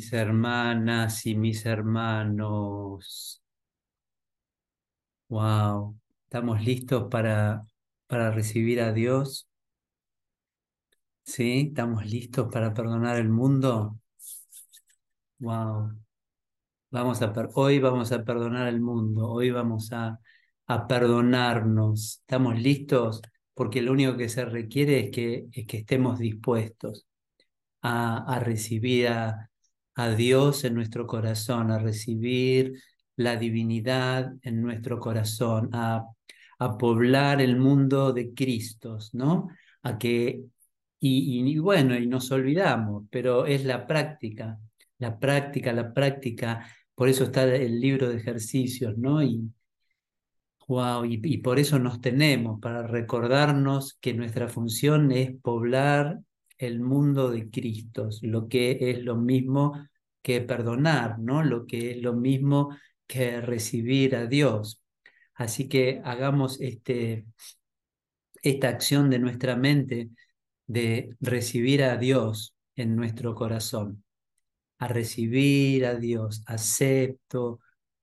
Mis hermanas y mis hermanos. Wow, ¿estamos listos para, para recibir a Dios? ¿Sí? ¿Estamos listos para perdonar el mundo? Wow. Vamos a hoy vamos a perdonar el mundo, hoy vamos a, a perdonarnos. ¿Estamos listos? Porque lo único que se requiere es que, es que estemos dispuestos a, recibir a, Dios en nuestro corazón, a recibir la divinidad en nuestro corazón, a, a poblar el mundo de Cristos, ¿no? A que, y, y, bueno, y nos olvidamos, pero es la práctica, la práctica, la práctica, por eso está el libro de ejercicios, ¿no? Y, wow, y, y por eso nos tenemos, para recordarnos que nuestra función es poblar el mundo de Cristo, lo que es lo mismo que perdonar, ¿no? Lo que es lo mismo que recibir a Dios. Así que hagamos este, esta acción de nuestra mente de recibir a Dios en nuestro corazón, a recibir a Dios, acepto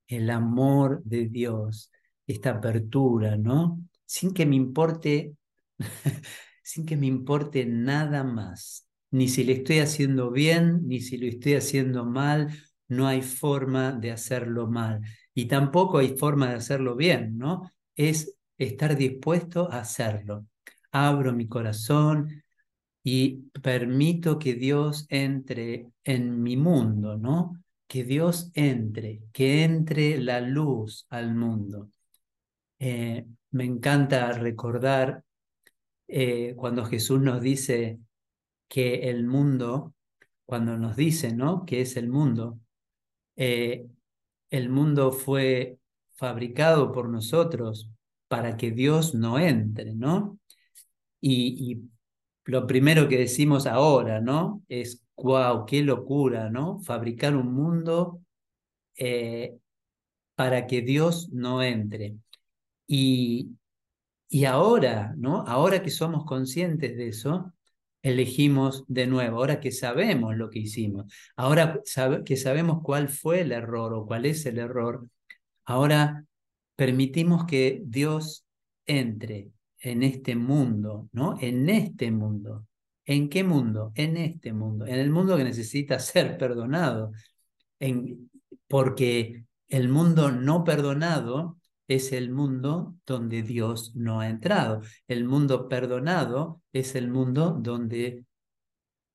el amor de Dios, esta apertura, ¿no? Sin que me importe sin que me importe nada más, ni si le estoy haciendo bien, ni si lo estoy haciendo mal, no hay forma de hacerlo mal. Y tampoco hay forma de hacerlo bien, ¿no? Es estar dispuesto a hacerlo. Abro mi corazón y permito que Dios entre en mi mundo, ¿no? Que Dios entre, que entre la luz al mundo. Eh, me encanta recordar eh, cuando Jesús nos dice que el mundo, cuando nos dice, ¿no? Que es el mundo, eh, el mundo fue fabricado por nosotros para que Dios no entre, ¿no? Y, lo primero que decimos ahora, ¿no? Es, wow, qué locura, ¿no? Fabricar un mundo eh, para que Dios no entre. Y, y ahora, ¿no? Ahora que somos conscientes de eso, elegimos de nuevo, ahora que sabemos lo que hicimos, ahora que sabemos cuál fue el error o cuál es el error, ahora permitimos que Dios entre en este mundo, ¿no? En este mundo. ¿En qué mundo? En este mundo, en el mundo que necesita ser perdonado, en, porque el mundo no perdonado es el mundo donde Dios no ha entrado. El mundo perdonado es el mundo donde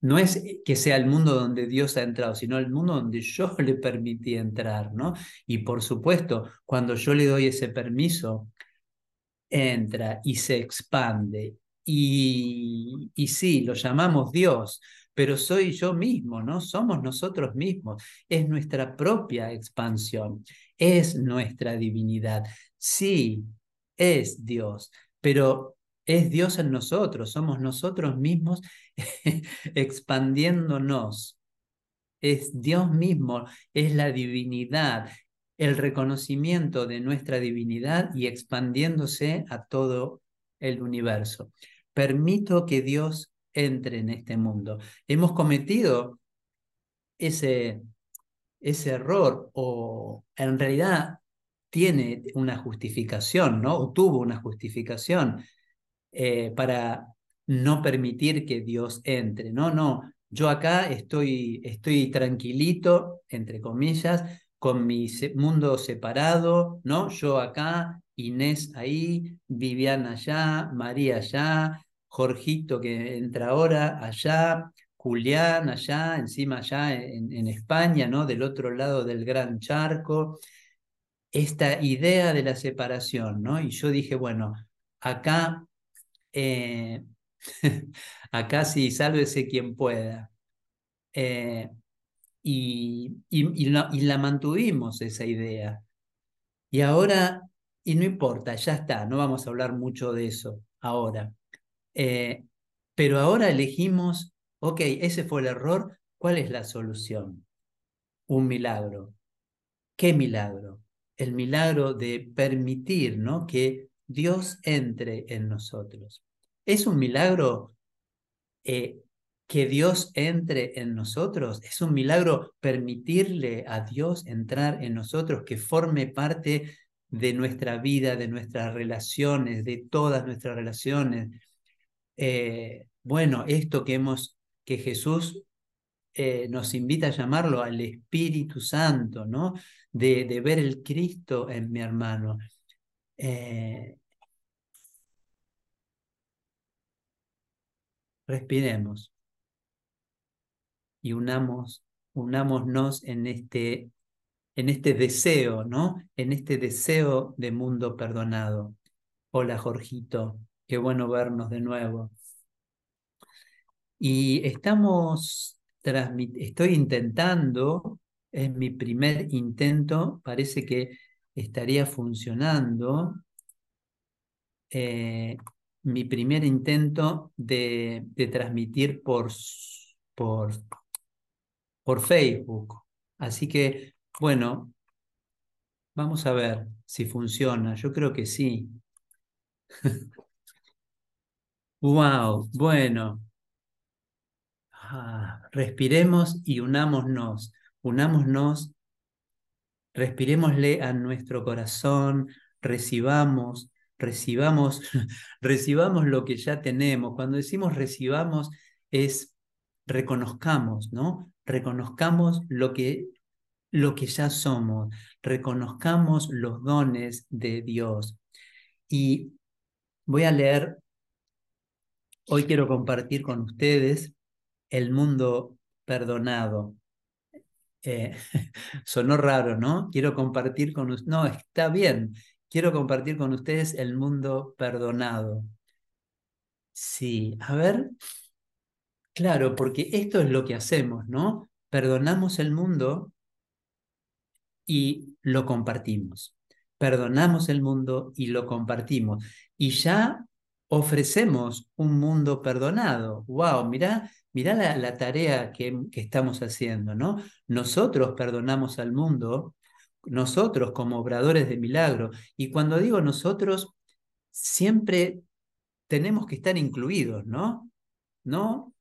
no es que sea el mundo donde Dios ha entrado, sino el mundo donde yo le permití entrar, ¿no? Y por supuesto, cuando yo le doy ese permiso, entra y se expande. Y, y sí, lo llamamos Dios, pero soy yo mismo, ¿no? Somos nosotros mismos, es nuestra propia expansión, es nuestra divinidad. Sí, es Dios, pero es Dios en nosotros, somos nosotros mismos expandiéndonos. Es Dios mismo, es la divinidad, el reconocimiento de nuestra divinidad y expandiéndose a todo el universo. Permito que Dios entre en este mundo. Hemos cometido ese, ese error o en realidad tiene una justificación, ¿no? O tuvo una justificación eh, para no permitir que Dios entre, ¿no? No, yo acá estoy, estoy tranquilito, entre comillas, con mi mundo separado, ¿no? Yo acá, Inés ahí, Viviana allá, María allá, Jorgito que entra ahora allá, Julián allá, encima allá en, España, ¿no? Del otro lado del gran charco. Esta idea de la separación, ¿no? Y yo dije, bueno, acá, eh, acá sí, sálvese quien pueda. Eh, y, y, la, mantuvimos esa idea. Y ahora, y no importa, ya está, no vamos a hablar mucho de eso ahora. Eh, pero ahora elegimos, ok, ese fue el error, ¿cuál es la solución? Un milagro. ¿Qué milagro? El milagro de permitir ¿no? que Dios entre en nosotros. Es un milagro eh, que Dios entre en nosotros. Es un milagro permitirle a Dios entrar en nosotros, que forme parte de nuestra vida, de nuestras relaciones, de todas nuestras relaciones. Eh, bueno, esto que hemos, que Jesús eh, nos invita a llamarlo al Espíritu Santo, ¿no? De, de ver el Cristo en mi hermano. Eh, respiremos y unamos, unámonos en este, en este deseo, ¿no? En este deseo de mundo perdonado. Hola, Jorgito, qué bueno vernos de nuevo. Y estamos, estoy intentando, es mi primer intento, parece que estaría funcionando. Eh, mi primer intento de, de transmitir por, por, por Facebook. Así que, bueno, vamos a ver si funciona. Yo creo que sí. wow, bueno. Ah, respiremos y unámonos. Unámonos, respirémosle a nuestro corazón, recibamos, recibamos, recibamos lo que ya tenemos. Cuando decimos recibamos es reconozcamos, ¿no? reconozcamos lo que, lo que ya somos, reconozcamos los dones de Dios. Y voy a leer, hoy quiero compartir con ustedes el mundo perdonado. Eh, sonó raro, ¿no? Quiero compartir con ustedes, no, está bien, quiero compartir con ustedes el mundo perdonado. Sí, a ver, Claro, porque esto es lo que hacemos, ¿no? Perdonamos el mundo y lo compartimos. Perdonamos el mundo y lo compartimos. Y ya ofrecemos un mundo perdonado. ¡Wow! Mirá, mirá la, tarea que, que estamos haciendo, ¿no? Nosotros perdonamos al mundo, nosotros como obradores de milagro. Y cuando digo nosotros, siempre tenemos que estar incluidos, ¿no? No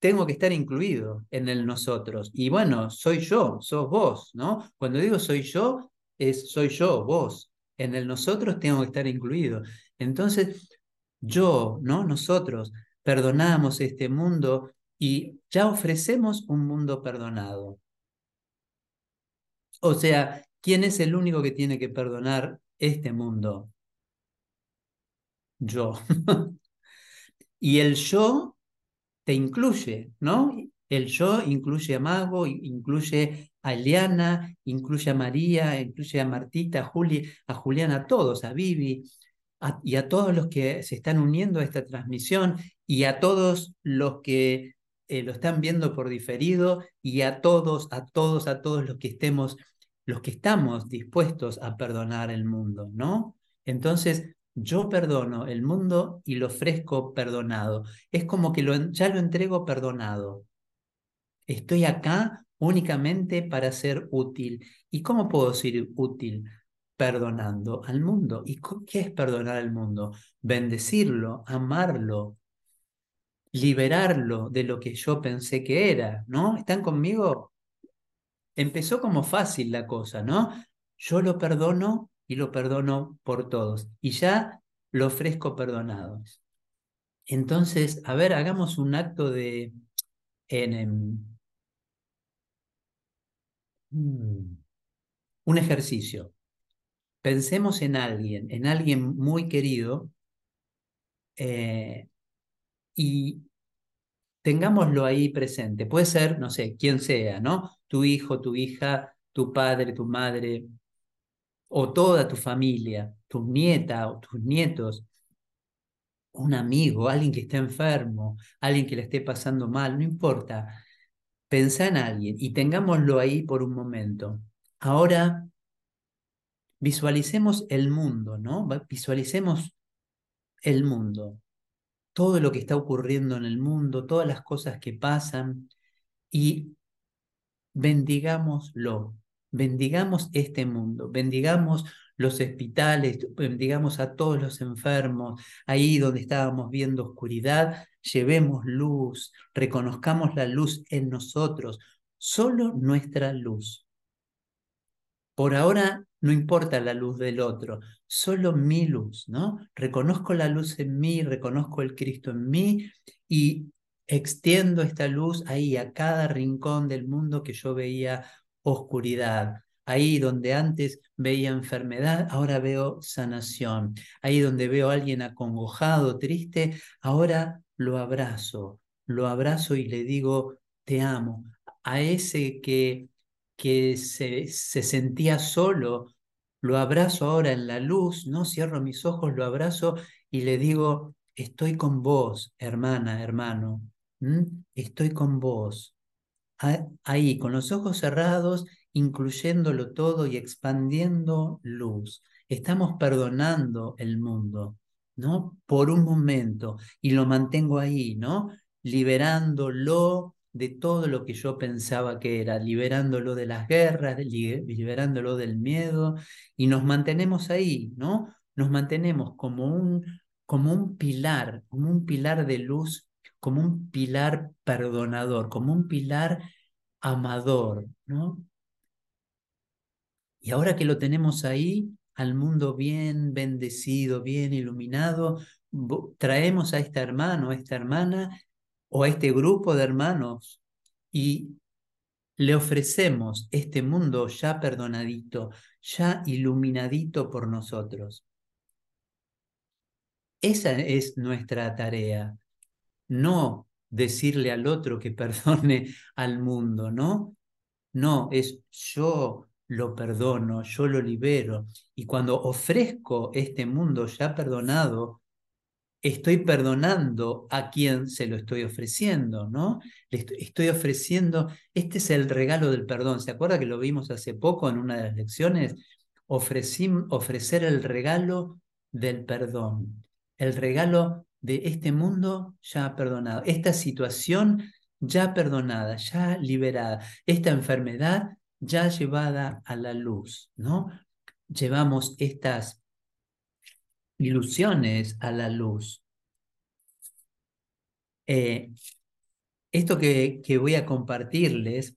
tengo que estar incluido en el nosotros. Y bueno, soy yo, sos vos, ¿no? Cuando digo soy yo, es soy yo, vos. En el nosotros tengo que estar incluido. Entonces, yo, ¿no? Nosotros perdonamos este mundo y ya ofrecemos un mundo perdonado. O sea, ¿quién es el único que tiene que perdonar este mundo? Yo. y el yo te incluye, ¿no? El yo incluye a Mago, incluye a Eliana, incluye a María, incluye a Martita, a, Juli, a Juliana, a todos, a Vivi, y a todos los que se están uniendo a esta transmisión y a todos los que eh, lo están viendo por diferido y a todos, a todos, a todos los que estemos, los que estamos dispuestos a perdonar el mundo, ¿no? Entonces, yo perdono el mundo y lo ofrezco perdonado. Es como que ya lo entrego perdonado. Estoy acá únicamente para ser útil. ¿Y cómo puedo ser útil? Perdonando al mundo. ¿Y qué es perdonar al mundo? Bendecirlo, amarlo, liberarlo de lo que yo pensé que era, ¿no? ¿Están conmigo? Empezó como fácil la cosa, ¿no? Yo lo perdono y lo perdono por todos. Y ya lo ofrezco perdonado. Entonces, a ver, hagamos un acto de... En, mm, un ejercicio. Pensemos en alguien, en alguien muy querido, eh, y tengámoslo ahí presente. Puede ser, no sé, quien sea, ¿no? Tu hijo, tu hija, tu padre, tu madre, o toda tu familia, tu nieta o tus nietos, un amigo, alguien que esté enfermo, alguien que le esté pasando mal, no importa. Pensá en alguien y tengámoslo ahí por un momento. Ahora visualicemos el mundo, ¿no? Visualicemos el mundo, todo lo que está ocurriendo en el mundo, todas las cosas que pasan y bendigámoslo, bendigamos este mundo, bendigamos los hospitales, bendigamos a todos los enfermos, ahí donde estábamos viendo oscuridad, llevemos luz, reconozcamos la luz en nosotros, solo nuestra luz. Por ahora no importa la luz del otro, solo mi luz, ¿no? Reconozco la luz en mí, reconozco el Cristo en mí y extiendo esta luz ahí a cada rincón del mundo que yo veía oscuridad. Ahí donde antes veía enfermedad, ahora veo sanación. Ahí donde veo a alguien acongojado, triste, ahora lo abrazo, lo abrazo y le digo, te amo. A ese que que se, se sentía solo, lo abrazo ahora en la luz, no cierro mis ojos, lo abrazo y le digo, estoy con vos, hermana, hermano, estoy con vos. Ahí, con los ojos cerrados, incluyéndolo todo y expandiendo luz. Estamos perdonando el mundo, ¿no? Por un momento, y lo mantengo ahí, ¿no? Liberándolo de todo lo que yo pensaba que era, liberándolo de las guerras, liberándolo del miedo, y nos mantenemos ahí, ¿no? Nos mantenemos como un, como un pilar, como un pilar de luz, como un pilar perdonador, como un pilar amador, ¿no? Y ahora que lo tenemos ahí, al mundo bien bendecido, bien iluminado, traemos a este hermano, a esta hermana, o a este grupo de hermanos y le ofrecemos este mundo ya perdonadito, ya iluminadito por nosotros. Esa es nuestra tarea, no decirle al otro que perdone al mundo, ¿no? No, es yo lo perdono, yo lo libero. Y cuando ofrezco este mundo ya perdonado, estoy perdonando a quien se lo estoy ofreciendo, ¿no? Le estoy ofreciendo, este es el regalo del perdón. ¿Se acuerda que lo vimos hace poco en una de las lecciones? ofrecer el regalo del perdón, el regalo de este mundo ya perdonado, esta situación ya perdonada, ya liberada, esta enfermedad ya llevada a la luz, ¿no? Llevamos estas ilusiones a la luz. Eh, esto que, que, voy a compartirles,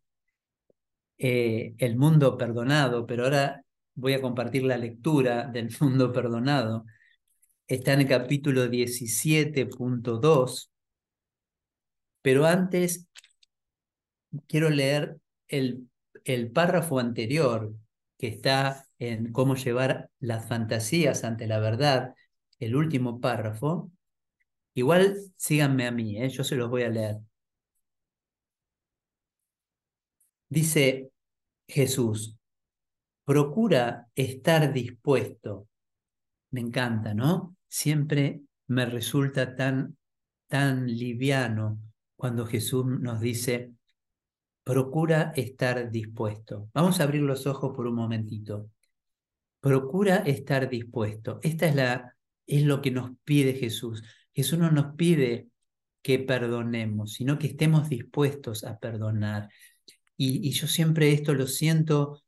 eh, el mundo perdonado, pero ahora voy a compartir la lectura del mundo perdonado, está en el capítulo 17.2, pero antes quiero leer el, el párrafo anterior que está en cómo llevar las fantasías ante la verdad, el último párrafo, igual síganme a mí, ¿eh? yo se los voy a leer. Dice Jesús, procura estar dispuesto. Me encanta, ¿no? Siempre me resulta tan, tan liviano cuando Jesús nos dice, procura estar dispuesto. Vamos a abrir los ojos por un momentito. Procura estar dispuesto. Esta es, la, es lo que nos pide Jesús. Jesús no nos pide que perdonemos, sino que estemos dispuestos a perdonar. Y, y yo siempre esto lo siento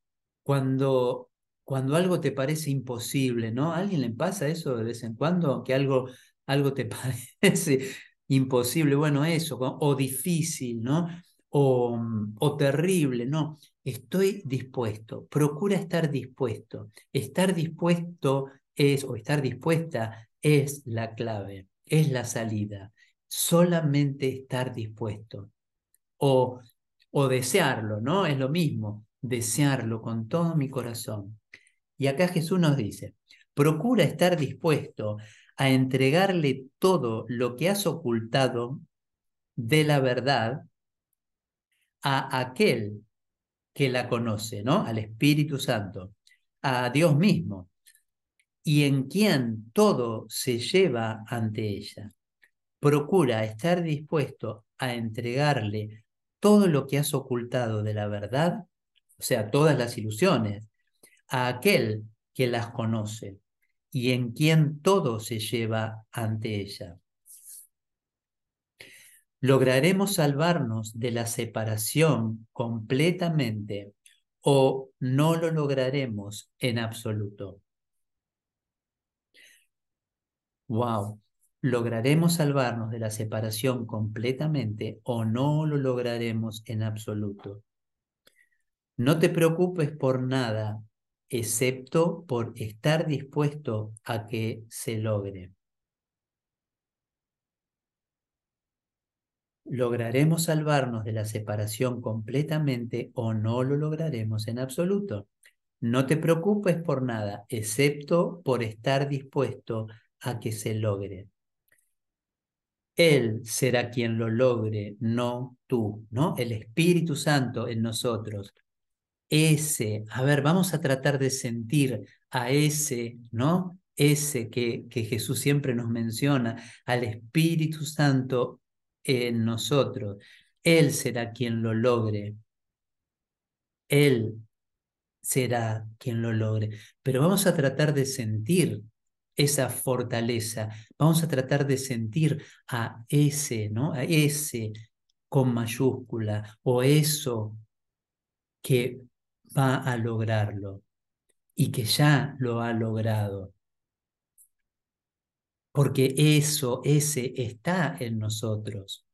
cuando, cuando algo te parece imposible, ¿no? ¿A alguien le pasa eso de vez en cuando? Que algo, algo te parece imposible, bueno, eso, o difícil, ¿no? O, terrible, no, estoy dispuesto, procura estar dispuesto. Estar dispuesto es, o estar dispuesta es la clave, es la salida. Solamente estar dispuesto. O, o desearlo, ¿no? Es lo mismo, desearlo con todo mi corazón. Y acá Jesús nos dice, procura estar dispuesto a entregarle todo lo que has ocultado de la verdad a aquel que la conoce, ¿no? Al Espíritu Santo, a Dios mismo, y en quien todo se lleva ante ella. Procura estar dispuesto a entregarle todo lo que has ocultado de la verdad, o sea, todas las ilusiones, a aquel que las conoce y en quien todo se lleva ante ella lograremos salvarnos de la separación completamente o no lo lograremos en absoluto. Wow, ¿lograremos salvarnos de la separación completamente o no lo lograremos en absoluto? No te preocupes por nada, excepto por estar dispuesto a que se logre. ¿Lograremos salvarnos de la separación completamente o no lo lograremos en absoluto? No te preocupes por nada, excepto por estar dispuesto a que se logre. Él será quien lo logre, no tú, ¿no? El Espíritu Santo en nosotros. Ese, a ver, vamos a tratar de sentir a ese, ¿no? Ese que, que Jesús siempre nos menciona, al Espíritu Santo en nosotros. Él será quien lo logre. Él será quien lo logre. Pero vamos a tratar de sentir esa fortaleza. Vamos a tratar de sentir a ese, ¿no? A ese con mayúscula o eso que va a lograrlo y que ya lo ha logrado porque eso, ese está en nosotros.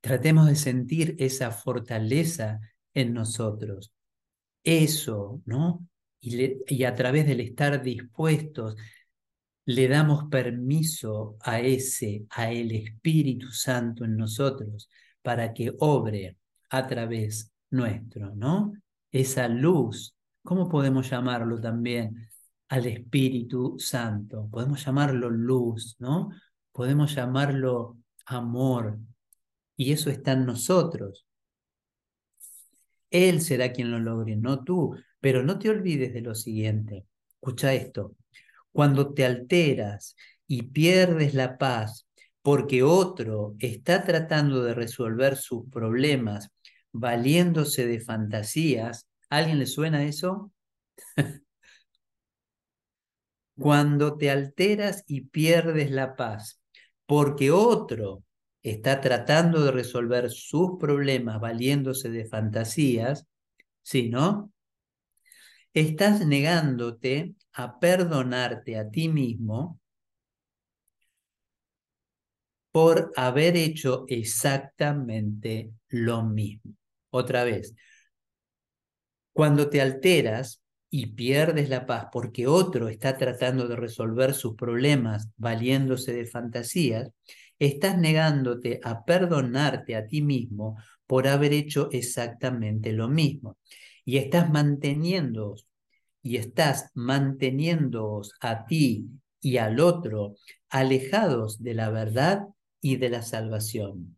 Tratemos de sentir esa fortaleza en nosotros. Eso, ¿no? Y, a través del estar dispuestos, le damos permiso a ese, a el Espíritu Santo en nosotros, para que obre a través nuestro, ¿no? Esa luz, ¿cómo podemos llamarlo también? Al Espíritu Santo. Podemos llamarlo luz, ¿no? Podemos llamarlo amor. Y eso está en nosotros. Él será quien lo logre, no tú. Pero no te olvides de lo siguiente. Escucha esto. Cuando te alteras y pierdes la paz porque otro está tratando de resolver sus problemas valiéndose de fantasías, ¿a alguien le suena eso? cuando te alteras y pierdes la paz, porque otro está tratando de resolver sus problemas valiéndose de fantasías, ¿sí, no? Estás negándote a perdonarte a ti mismo por haber hecho exactamente lo mismo. Otra vez, cuando te alteras y pierdes la paz porque otro está tratando de resolver sus problemas valiéndose de fantasías, estás negándote a perdonarte a ti mismo por haber hecho exactamente lo mismo. Y estás manteniéndoos, y estás manteniéndoos a ti y al otro alejados de la verdad y de la salvación.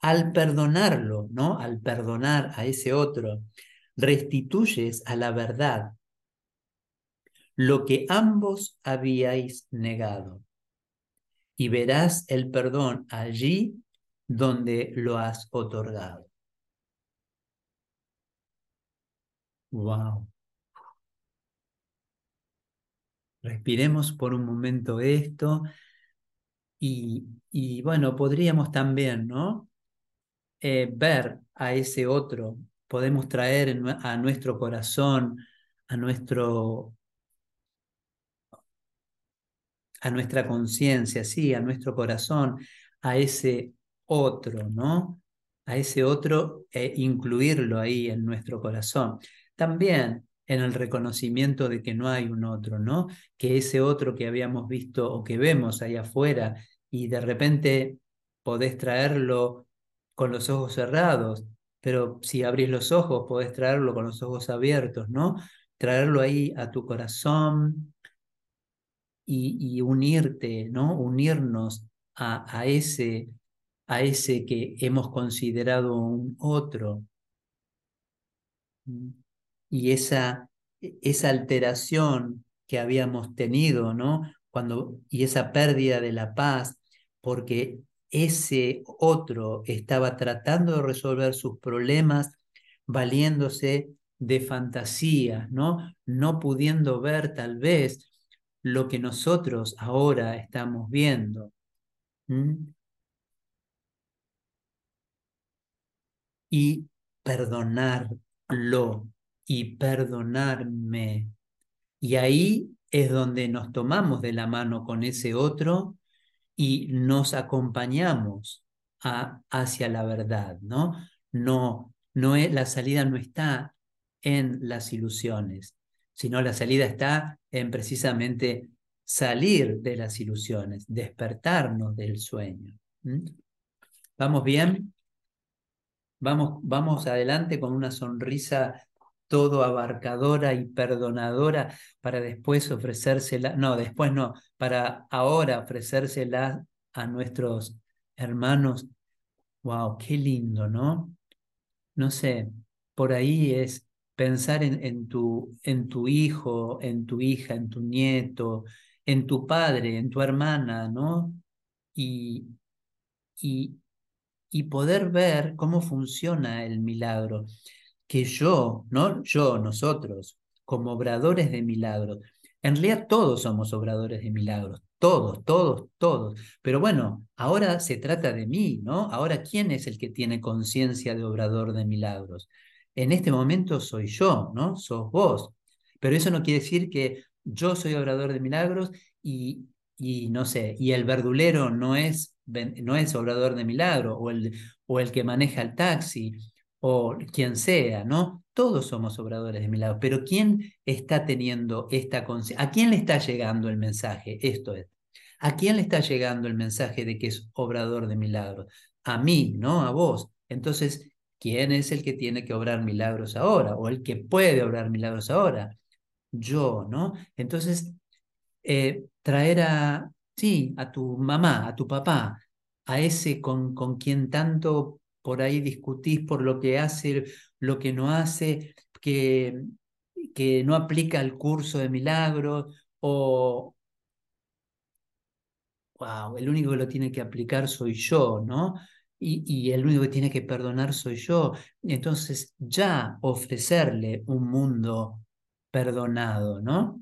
Al perdonarlo, ¿no? Al perdonar a ese otro, restituyes a la verdad lo que ambos habíais negado y verás el perdón allí donde lo has otorgado. Wow. Respiremos por un momento esto y, y bueno, podríamos también, ¿no? Eh, ver a ese otro podemos traer a nuestro corazón, a nuestro a nuestra conciencia, sí, a nuestro corazón, a ese otro, ¿no? A ese otro e incluirlo ahí en nuestro corazón. También en el reconocimiento de que no hay un otro, ¿no? Que ese otro que habíamos visto o que vemos ahí afuera y de repente podés traerlo con los ojos cerrados, pero si abrís los ojos, podés traerlo con los ojos abiertos, ¿no? Traerlo ahí a tu corazón y, unirte, ¿no? Unirnos a, ese, a ese que hemos considerado un otro. Y esa, esa alteración que habíamos tenido, ¿no? Cuando, y esa pérdida de la paz, porque ese otro estaba tratando de resolver sus problemas valiéndose de fantasías, ¿no? No pudiendo ver tal vez lo que nosotros ahora estamos viendo. Y perdonarlo y perdonarme. Y ahí es donde nos tomamos de la mano con ese otro y nos acompañamos hacia la verdad, ¿no? No, no es, la salida no está en las ilusiones, sino la salida está en precisamente salir de las ilusiones, despertarnos del sueño. ¿Vamos bien? Vamos, vamos adelante con una sonrisa todo abarcadora y perdonadora para después ofrecérsela, no, después no, para ahora ofrecérsela a nuestros hermanos. Wow, qué lindo, ¿no? No sé, por ahí es pensar en, tu, en tu hijo, en tu hija, en tu nieto, en tu padre, en tu hermana, ¿no? Y, y poder ver cómo funciona el milagro que yo, ¿no? Yo, nosotros, como obradores de milagros, en realidad todos somos obradores de milagros, todos, todos, todos. Pero bueno, ahora se trata de mí, ¿no? Ahora, ¿quién es el que tiene conciencia de obrador de milagros? En este momento soy yo, ¿no? Sos vos. Pero eso no quiere decir que yo soy obrador de milagros y, y no sé, y el verdulero no es, no es obrador de milagros, o el, o el que maneja el taxi, o quien sea, ¿no? Todos somos obradores de milagros, pero ¿quién está teniendo esta conciencia? ¿A quién le está llegando el mensaje? Esto es, ¿a quién le está llegando el mensaje de que es obrador de milagros? A mí, ¿no? A vos. Entonces, ¿quién es el que tiene que obrar milagros ahora? ¿O el que puede obrar milagros ahora? Yo, ¿no? Entonces, eh, traer a, sí, a tu mamá, a tu papá, a ese con, con quien tanto por ahí discutís por lo que hace, lo que no hace, que, que no aplica el curso de milagros o, wow, el único que lo tiene que aplicar soy yo, ¿no? Y, y, el único que tiene que perdonar soy yo. Entonces, ya ofrecerle un mundo perdonado, ¿no?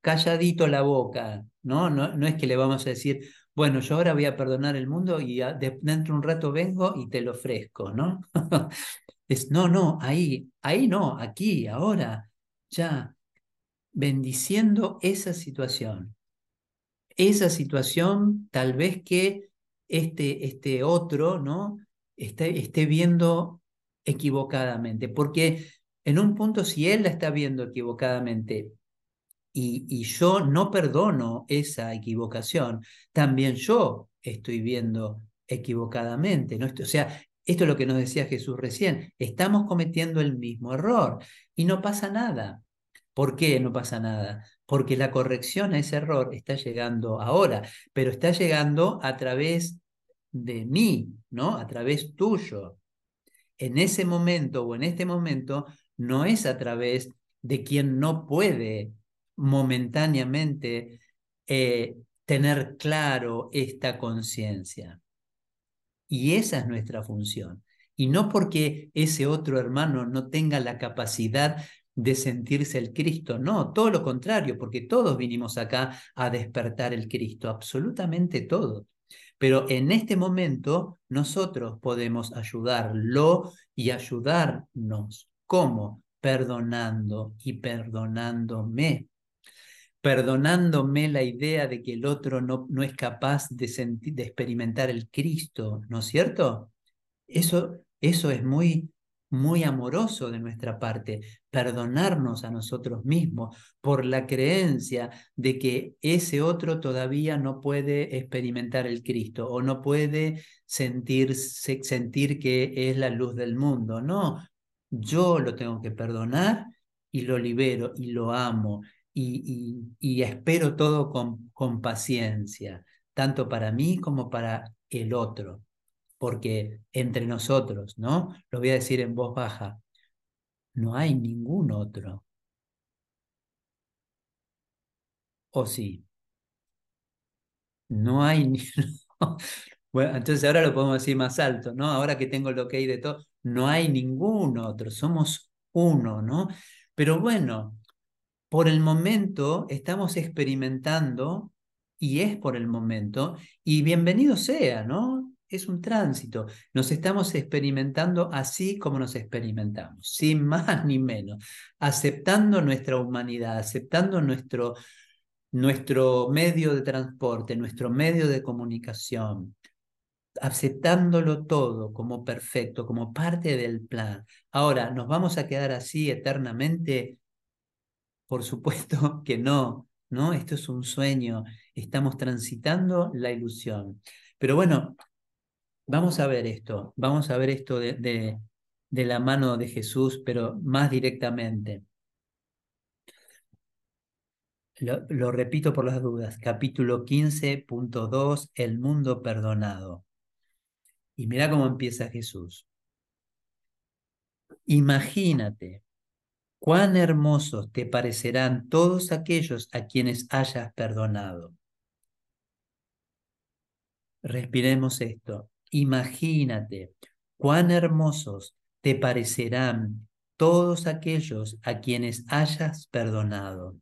Calladito la boca, ¿no? No, no es que le vamos a decir, bueno, yo ahora voy a perdonar el mundo y dentro de un rato vengo y te lo ofrezco, ¿no? es, no, no, ahí, ahí no, aquí, ahora, ya, bendiciendo esa situación. Esa situación tal vez que este, este otro, ¿no? Esté, esté viendo equivocadamente, porque en un punto si él la está viendo equivocadamente y, yo no perdono esa equivocación, también yo estoy viendo equivocadamente. ¿no? O sea, esto es lo que nos decía Jesús recién, estamos cometiendo el mismo error y no pasa nada. ¿Por qué no pasa nada? Porque la corrección a ese error está llegando ahora, pero está llegando a través de mí, ¿no? A través tuyo. En ese momento o en este momento no es a través de quien no puede momentáneamente eh, tener claro esta conciencia. Y esa es nuestra función. Y no porque ese otro hermano no tenga la capacidad de sentirse el Cristo, no, todo lo contrario, porque todos vinimos acá a despertar el Cristo, absolutamente todos. Pero en este momento nosotros podemos ayudarlo y ayudarnos. ¿Cómo? Perdonando y perdonándome perdonándome la idea de que el otro no, no es capaz de, sentir, de experimentar el Cristo, ¿no es cierto? Eso, eso es muy, muy amoroso de nuestra parte, perdonarnos a nosotros mismos por la creencia de que ese otro todavía no puede experimentar el Cristo o no puede sentir, sentir que es la luz del mundo. No, yo lo tengo que perdonar y lo libero y lo amo y, espero todo con, paciencia, tanto para mí como para el otro, porque entre nosotros, ¿no? Lo voy a decir en voz baja, no hay ningún otro. ¿O sí? No hay. Bueno, entonces ahora lo podemos decir más alto, ¿no? Ahora que tengo que hay de todo, no hay ningún otro, somos uno, ¿no? Pero bueno, por el momento estamos experimentando y es por el momento y bienvenido sea, ¿no? es un tránsito. Nos estamos experimentando así como nos experimentamos, sin más ni menos, aceptando nuestra humanidad, aceptando nuestro, nuestro medio de transporte, nuestro medio de comunicación, aceptándolo todo como perfecto, como parte del plan. Ahora, ¿nos vamos a quedar así eternamente? Por supuesto que no, ¿no? Esto es un sueño, estamos transitando la ilusión. Pero bueno, vamos a ver esto, vamos a ver esto de, de, la mano de Jesús, pero más directamente. Lo, lo, repito por las dudas, capítulo 15.2, el mundo perdonado. Y mira cómo empieza Jesús. Imagínate cuán hermosos te parecerán todos aquellos a quienes hayas perdonado. Respiremos esto. Imagínate cuán hermosos te parecerán todos aquellos a quienes hayas perdonado.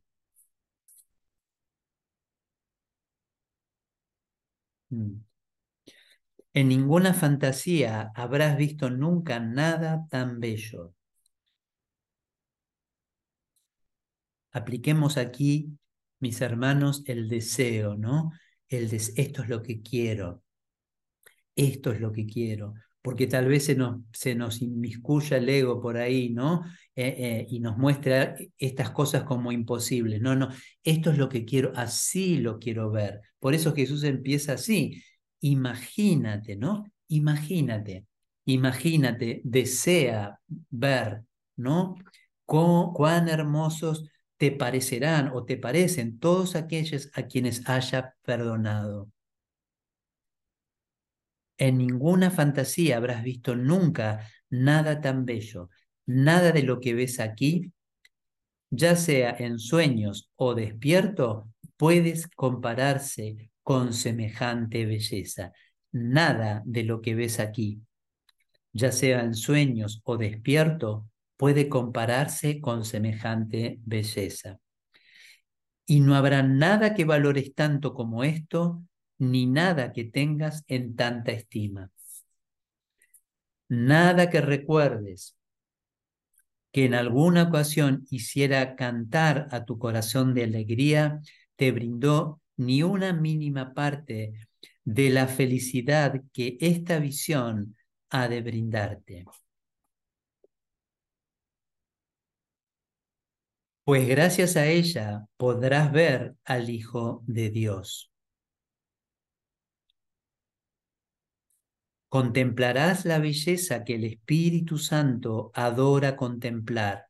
Mm. En ninguna fantasía habrás visto nunca nada tan bello. Apliquemos aquí, mis hermanos, el deseo, ¿no? El esto es lo que quiero, esto es lo que quiero, porque tal vez se nos, se nos inmiscuya el ego por ahí, ¿no? Eh, eh, y nos muestra estas cosas como imposibles. No, no, esto es lo que quiero, así lo quiero ver. Por eso Jesús empieza así, imagínate, ¿no? Imagínate, imagínate, desea ver, ¿no? cuán hermosos te parecerán o te parecen todos aquellos a quienes haya perdonado. En ninguna fantasía habrás visto nunca nada tan bello, nada de lo que ves aquí, ya sea en sueños o despierto, puedes compararse con semejante belleza. Nada de lo que ves aquí, ya sea en sueños o despierto, puede compararse con semejante belleza. Y no habrá nada que valores tanto como esto, ni nada que tengas en tanta estima. Nada que recuerdes que en alguna ocasión hiciera cantar a tu corazón de alegría, te brindó ni una mínima parte de la felicidad que esta visión ha de brindarte. Pues gracias a ella podrás ver al Hijo de Dios. Contemplarás la belleza que el Espíritu Santo adora contemplar.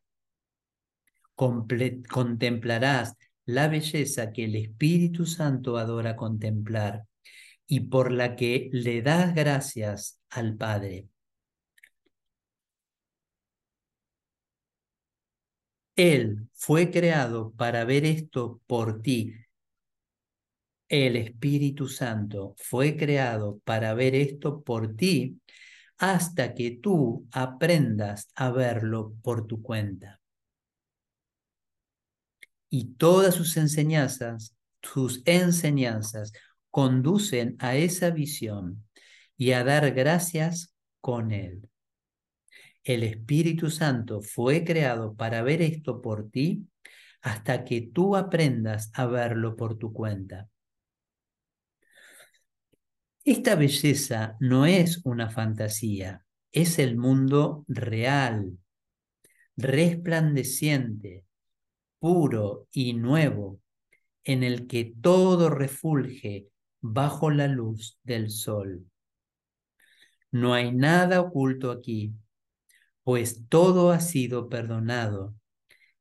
contemplarás la belleza que el Espíritu Santo adora contemplar y por la que le das gracias al Padre. Él fue creado para ver esto por ti, el Espíritu Santo fue creado para ver esto por ti hasta que tú aprendas a verlo por tu cuenta. Y todas sus enseñanzas, sus enseñanzas conducen a esa visión y a dar gracias con él. El Espíritu Santo fue creado para ver esto por ti hasta que tú aprendas a verlo por tu cuenta. Esta belleza no es una fantasía, es el mundo real, resplandeciente, puro y nuevo, en el que todo refulge bajo la luz del sol. No hay nada oculto aquí, pues todo ha sido perdonado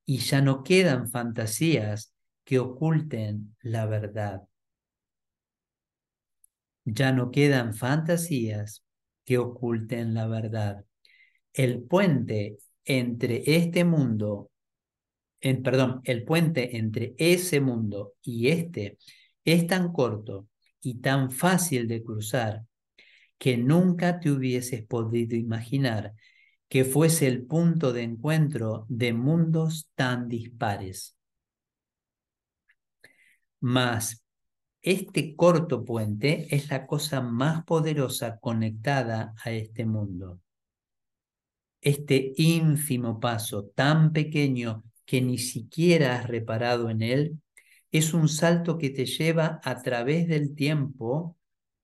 y ya no quedan fantasías que oculten la verdad. Ya no quedan fantasías que oculten la verdad. El puente entre este mundo, en, perdón, el puente entre ese mundo y este es tan corto y tan fácil de cruzar que nunca te hubieses podido imaginar que fuese el punto de encuentro de mundos tan dispares. Mas este corto puente es la cosa más poderosa conectada a este mundo. Este ínfimo paso tan pequeño que ni siquiera has reparado en él, es un salto que te lleva a través del tiempo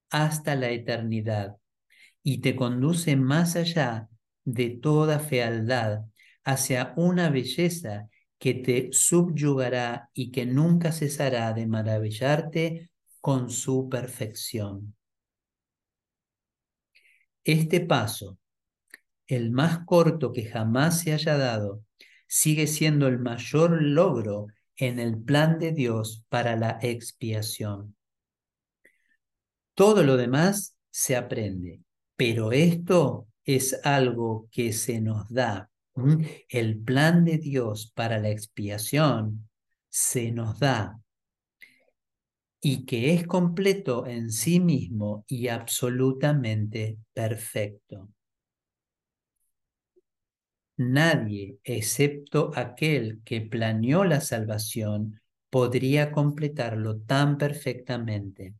hasta la eternidad y te conduce más allá de toda fealdad hacia una belleza que te subyugará y que nunca cesará de maravillarte con su perfección. Este paso, el más corto que jamás se haya dado, sigue siendo el mayor logro en el plan de Dios para la expiación. Todo lo demás se aprende, pero esto es algo que se nos da el plan de Dios para la expiación se nos da y que es completo en sí mismo y absolutamente perfecto. Nadie, excepto aquel que planeó la salvación, podría completarlo tan perfectamente.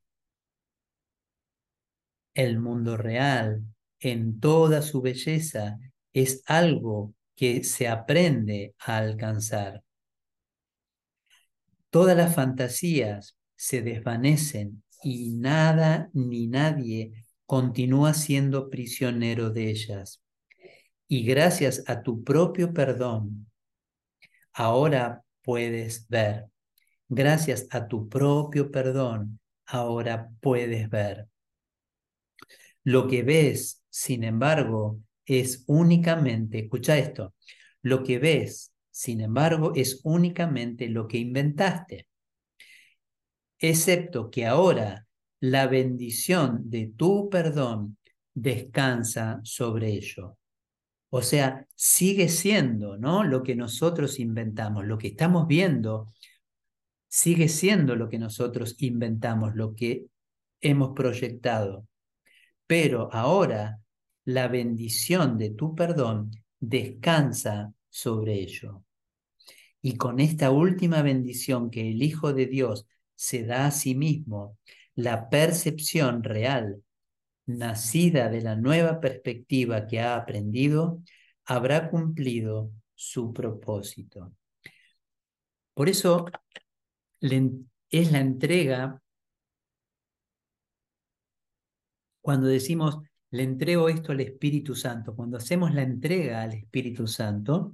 El mundo real, en toda su belleza, es algo que se aprende a alcanzar. Todas las fantasías se desvanecen y nada ni nadie continúa siendo prisionero de ellas. Y gracias a tu propio perdón, ahora puedes ver. Gracias a tu propio perdón, ahora puedes ver. Lo que ves, sin embargo, es únicamente, escucha esto, lo que ves, sin embargo, es únicamente lo que inventaste, excepto que ahora la bendición de tu perdón descansa sobre ello. O sea, sigue siendo, ¿no? Lo que nosotros inventamos, lo que estamos viendo, sigue siendo lo que nosotros inventamos, lo que hemos proyectado. Pero ahora la bendición de tu perdón descansa sobre ello. Y con esta última bendición que el Hijo de Dios se da a sí mismo, la percepción real, nacida de la nueva perspectiva que ha aprendido, habrá cumplido su propósito. Por eso es la entrega, cuando decimos le entrego esto al Espíritu Santo. Cuando hacemos la entrega al Espíritu Santo,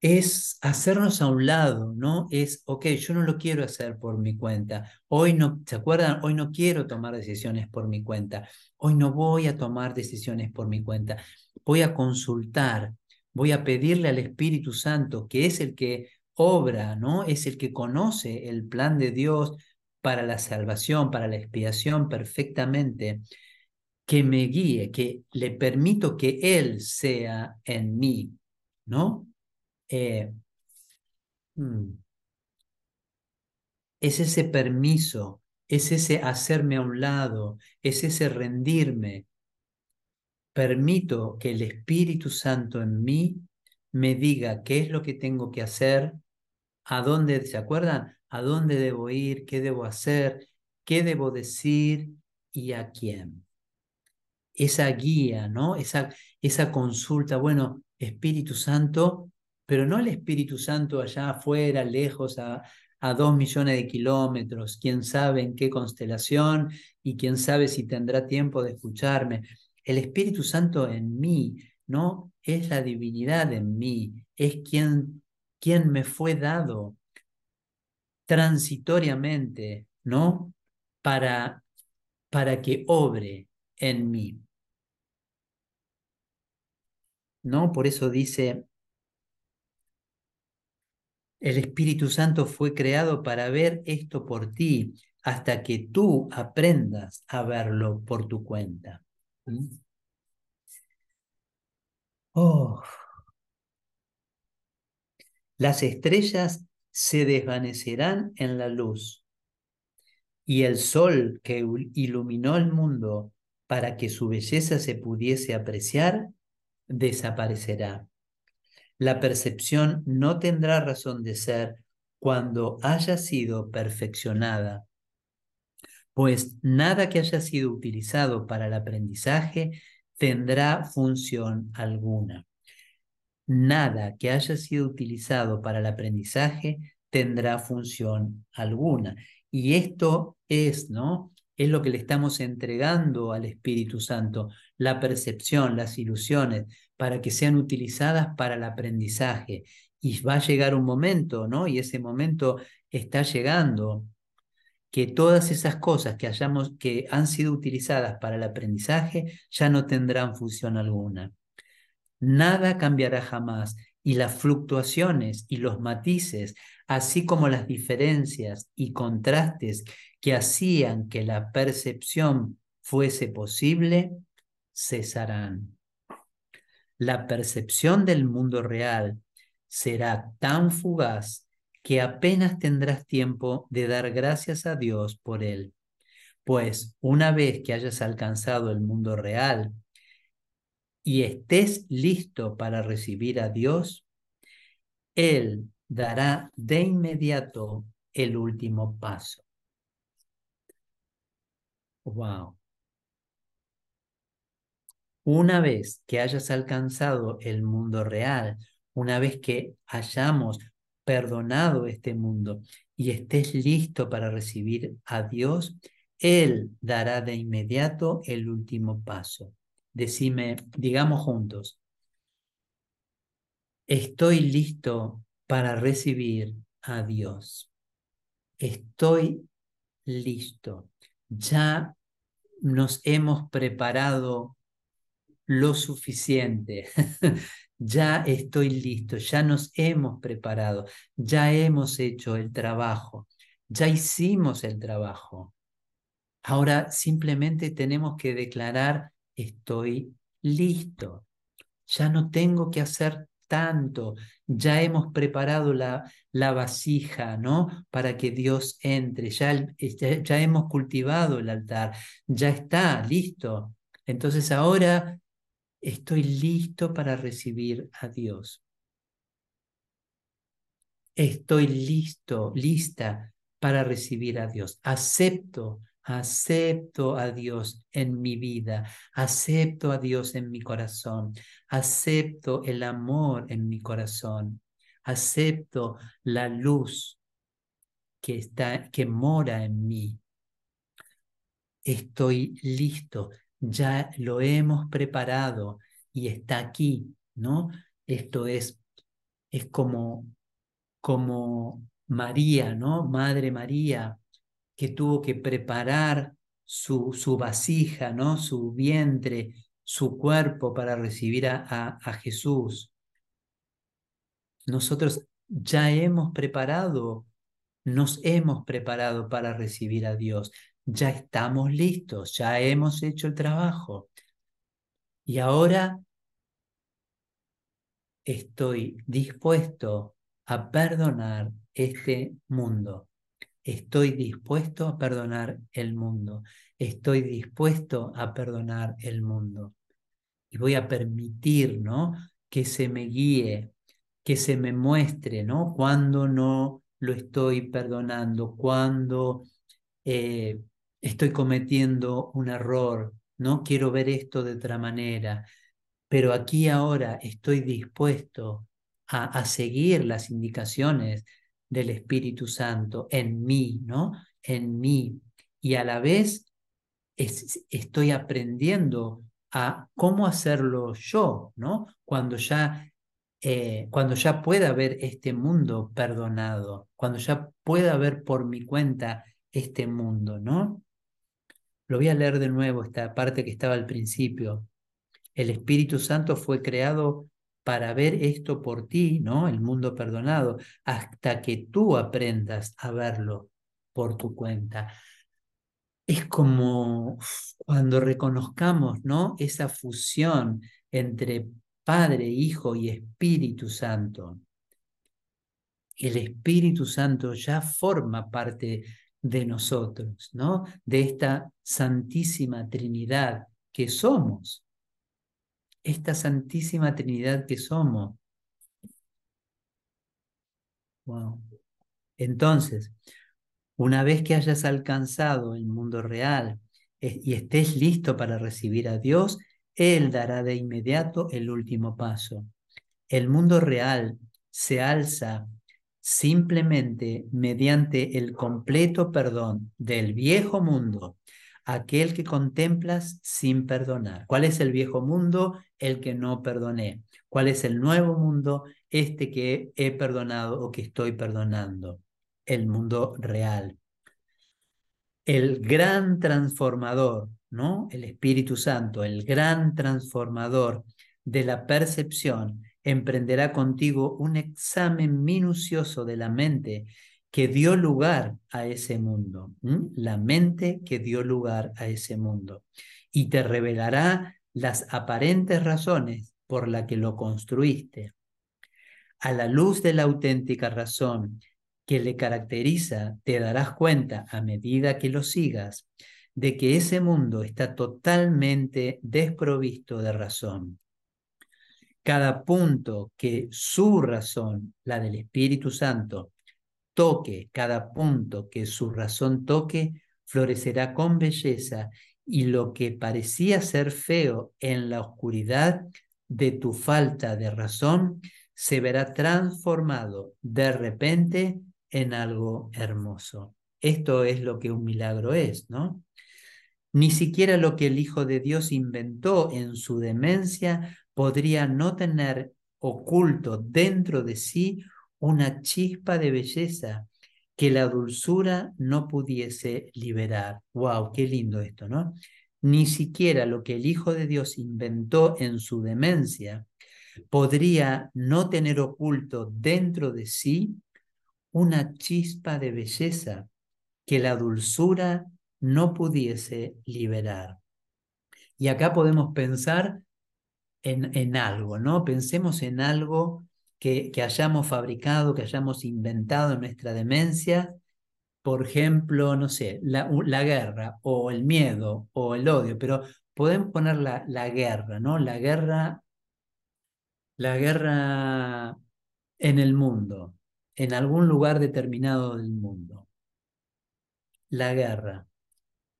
es hacernos a un lado, ¿no? Es, ok, yo no lo quiero hacer por mi cuenta. Hoy no, ¿se acuerdan? Hoy no quiero tomar decisiones por mi cuenta. Hoy no voy a tomar decisiones por mi cuenta. Voy a consultar, voy a pedirle al Espíritu Santo, que es el que obra, ¿no? Es el que conoce el plan de Dios para la salvación, para la expiación perfectamente que me guíe, que le permito que Él sea en mí, ¿no? Eh, mm, es ese permiso, es ese hacerme a un lado, es ese rendirme. Permito que el Espíritu Santo en mí me diga qué es lo que tengo que hacer, a dónde, ¿se acuerdan? A dónde debo ir, qué debo hacer, qué debo decir y a quién esa guía, ¿no? Esa, esa consulta, bueno, Espíritu Santo, pero no el Espíritu Santo allá afuera, lejos, a, a dos millones de kilómetros, quién sabe en qué constelación y quién sabe si tendrá tiempo de escucharme. El Espíritu Santo en mí, ¿no? Es la divinidad en mí, es quien, quien me fue dado transitoriamente, ¿no? Para, para que obre en mí. ¿No? Por eso dice, el Espíritu Santo fue creado para ver esto por ti, hasta que tú aprendas a verlo por tu cuenta. ¿Mm? Oh. Las estrellas se desvanecerán en la luz y el sol que iluminó el mundo para que su belleza se pudiese apreciar desaparecerá. La percepción no tendrá razón de ser cuando haya sido perfeccionada pues nada que haya sido utilizado para el aprendizaje tendrá función alguna. Nada que haya sido utilizado para el aprendizaje tendrá función alguna. Y esto es, ¿no? Es lo que le estamos entregando al Espíritu Santo, la percepción, las ilusiones, para que sean utilizadas para el aprendizaje. Y va a llegar un momento, ¿no? Y ese momento está llegando, que todas esas cosas que, hayamos, que han sido utilizadas para el aprendizaje ya no tendrán función alguna. Nada cambiará jamás y las fluctuaciones y los matices, así como las diferencias y contrastes que hacían que la percepción fuese posible, cesarán. La percepción del mundo real será tan fugaz que apenas tendrás tiempo de dar gracias a Dios por él. Pues una vez que hayas alcanzado el mundo real, y estés listo para recibir a Dios, Él dará de inmediato el último paso. Wow. Una vez que hayas alcanzado el mundo real, una vez que hayamos perdonado este mundo y estés listo para recibir a Dios, Él dará de inmediato el último paso. Decime, digamos juntos, estoy listo para recibir a Dios. Estoy listo. Ya nos hemos preparado lo suficiente. ya estoy listo, ya nos hemos preparado, ya hemos hecho el trabajo, ya hicimos el trabajo. Ahora simplemente tenemos que declarar estoy listo. Ya no tengo que hacer tanto. Ya hemos preparado la, vasija, ¿no? Para que Dios entre. Ya, ya hemos cultivado el altar. Ya está listo. Entonces ahora estoy listo para recibir a Dios. Estoy listo, lista para recibir a Dios. Acepto Acepto a Dios en mi vida, acepto a Dios en mi corazón, acepto el amor en mi corazón, acepto la luz que está que mora en mí. Estoy listo, ya lo hemos preparado y está aquí, ¿no? Esto es es como como María, ¿no? Madre María que tuvo que preparar su, su vasija, ¿no? su vientre, su cuerpo para recibir a, a, Jesús. Nosotros ya hemos preparado, nos hemos preparado para recibir a Dios. Ya estamos listos, ya hemos hecho el trabajo. Y ahora estoy dispuesto a perdonar este mundo. Estoy dispuesto a perdonar el mundo. Estoy dispuesto a perdonar el mundo. Y voy a permitir, ¿no? Que se me guíe, que se me muestre, ¿no? Cuando no lo estoy perdonando, cuando eh, estoy cometiendo un error, ¿no? Quiero ver esto de otra manera. Pero aquí ahora estoy dispuesto a, a seguir las indicaciones del Espíritu Santo en mí, ¿no? En mí. Y a la vez estoy aprendiendo a cómo hacerlo yo, ¿no? Cuando ya, eh, cuando ya pueda ver este mundo perdonado, cuando ya pueda ver por mi cuenta este mundo, ¿no? Lo voy a leer de nuevo, esta parte que estaba al principio. El Espíritu Santo fue creado para ver esto por ti, ¿no? El mundo perdonado, hasta que tú aprendas a verlo por tu cuenta. Es como cuando reconozcamos, ¿no? Esa fusión entre Padre, Hijo y Espíritu Santo. El Espíritu Santo ya forma parte de nosotros, ¿no? De esta santísima Trinidad que somos esta Santísima Trinidad que somos. Wow. Entonces, Una vez que hayas alcanzado el mundo real y estés listo para recibir a Dios, Él dará de inmediato el último paso. El mundo real se alza simplemente mediante el completo perdón del viejo mundo, aquel que contemplas sin perdonar. ¿Cuál es el viejo mundo? El que no perdoné. ¿Cuál es el nuevo mundo? Este que he perdonado o que estoy perdonando. El mundo real. El gran transformador, ¿no? El Espíritu Santo, el gran transformador de la percepción emprenderá contigo un examen minucioso de la mente que dio lugar a ese mundo, la mente que dio lugar a ese mundo, y te revelará las aparentes razones por las que lo construiste. A la luz de la auténtica razón que le caracteriza, te darás cuenta a medida que lo sigas de que ese mundo está totalmente desprovisto de razón. Cada punto que su razón, la del Espíritu Santo, toque, cada punto que su razón toque, florecerá con belleza y lo que parecía ser feo en la oscuridad de tu falta de razón se verá transformado de repente en algo hermoso. Esto es lo que un milagro es, ¿no? Ni siquiera lo que el Hijo de Dios inventó en su demencia podría no tener oculto dentro de sí una chispa de belleza que la dulzura no pudiese liberar. ¡Wow! ¡Qué lindo esto, ¿no? Ni siquiera lo que el Hijo de Dios inventó en su demencia podría no tener oculto dentro de sí una chispa de belleza que la dulzura no pudiese liberar. Y acá podemos pensar en, algo, ¿no? Pensemos en algo que, hayamos fabricado, que hayamos inventado en nuestra demencia, por ejemplo, no sé, la, la guerra o el miedo o el odio, pero podemos poner la, la guerra, ¿no? La guerra, la guerra en el mundo, en algún lugar determinado del mundo. La guerra.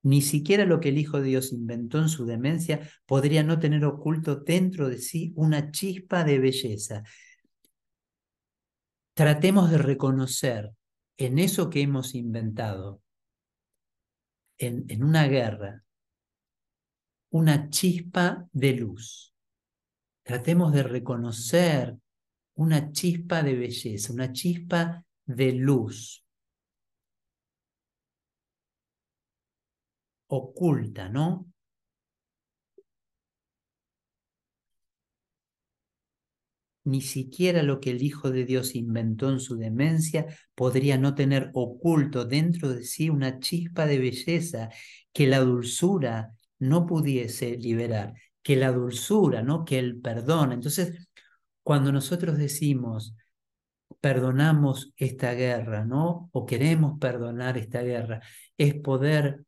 Ni siquiera lo que el Hijo de Dios inventó en su demencia podría no tener oculto dentro de sí una chispa de belleza. Tratemos de reconocer en eso que hemos inventado, en, en una guerra, una chispa de luz. Tratemos de reconocer una chispa de belleza, una chispa de luz oculta, ¿no? Ni siquiera lo que el Hijo de Dios inventó en su demencia podría no tener oculto dentro de sí una chispa de belleza que la dulzura no pudiese liberar, que la dulzura, ¿no? Que el perdón. Entonces, cuando nosotros decimos, perdonamos esta guerra, ¿no? O queremos perdonar esta guerra, es poder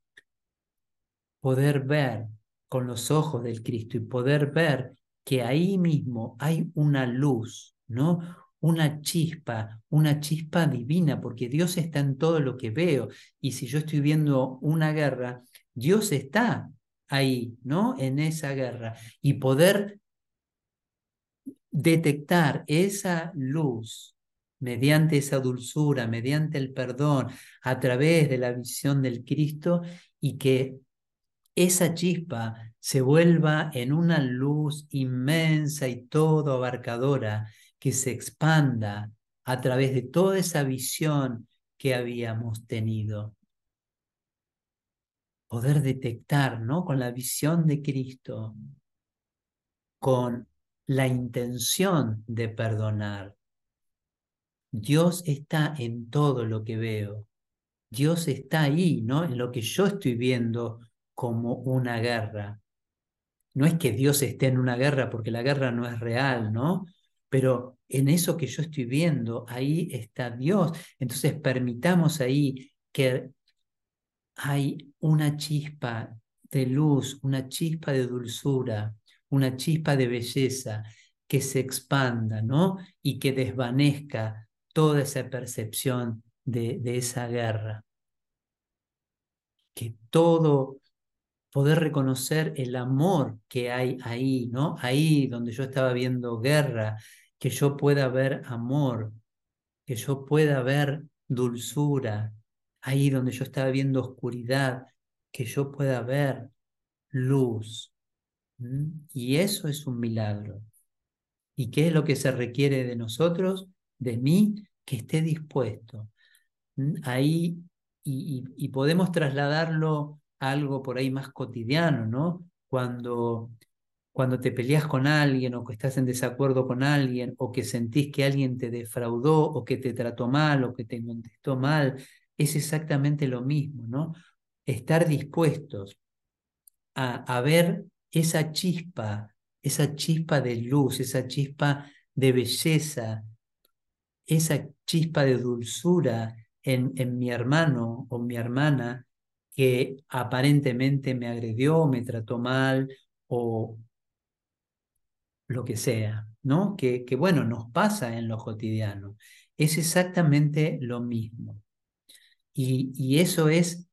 poder ver con los ojos del Cristo y poder ver que ahí mismo hay una luz, ¿no? Una chispa, una chispa divina, porque Dios está en todo lo que veo. Y si yo estoy viendo una guerra, Dios está ahí, ¿no? En esa guerra. Y poder detectar esa luz mediante esa dulzura, mediante el perdón, a través de la visión del Cristo y que esa chispa se vuelva en una luz inmensa y todo abarcadora que se expanda a través de toda esa visión que habíamos tenido. Poder detectar, ¿no? Con la visión de Cristo, con la intención de perdonar. Dios está en todo lo que veo. Dios está ahí, ¿no? En lo que yo estoy viendo como una guerra. No es que Dios esté en una guerra porque la guerra no es real, ¿no? Pero en eso que yo estoy viendo, ahí está Dios. Entonces permitamos ahí que hay una chispa de luz, una chispa de dulzura, una chispa de belleza que se expanda, ¿no? Y que desvanezca toda esa percepción de, de esa guerra. que todo, poder reconocer el amor que hay ahí, ¿no? Ahí donde yo estaba viendo guerra, que yo pueda ver amor, que yo pueda ver dulzura, ahí donde yo estaba viendo oscuridad, que yo pueda ver luz. Y eso es un milagro. ¿Y qué es lo que se requiere de nosotros, de mí? Que esté dispuesto. Ahí, y, podemos trasladarlo algo por ahí más cotidiano, ¿no? Cuando, cuando te peleas con alguien o que estás en desacuerdo con alguien o que sentís que alguien te defraudó o que te trató mal o que te contestó mal, es exactamente lo mismo, ¿no? Estar dispuestos a, a ver esa chispa esa chispa de luz, esa chispa de belleza, esa chispa de dulzura en, en mi hermano o mi hermana que aparentemente me agredió, me trató mal o lo que sea, ¿no? Que, que bueno, nos pasa en lo cotidiano. Es exactamente lo mismo. Y, y eso es,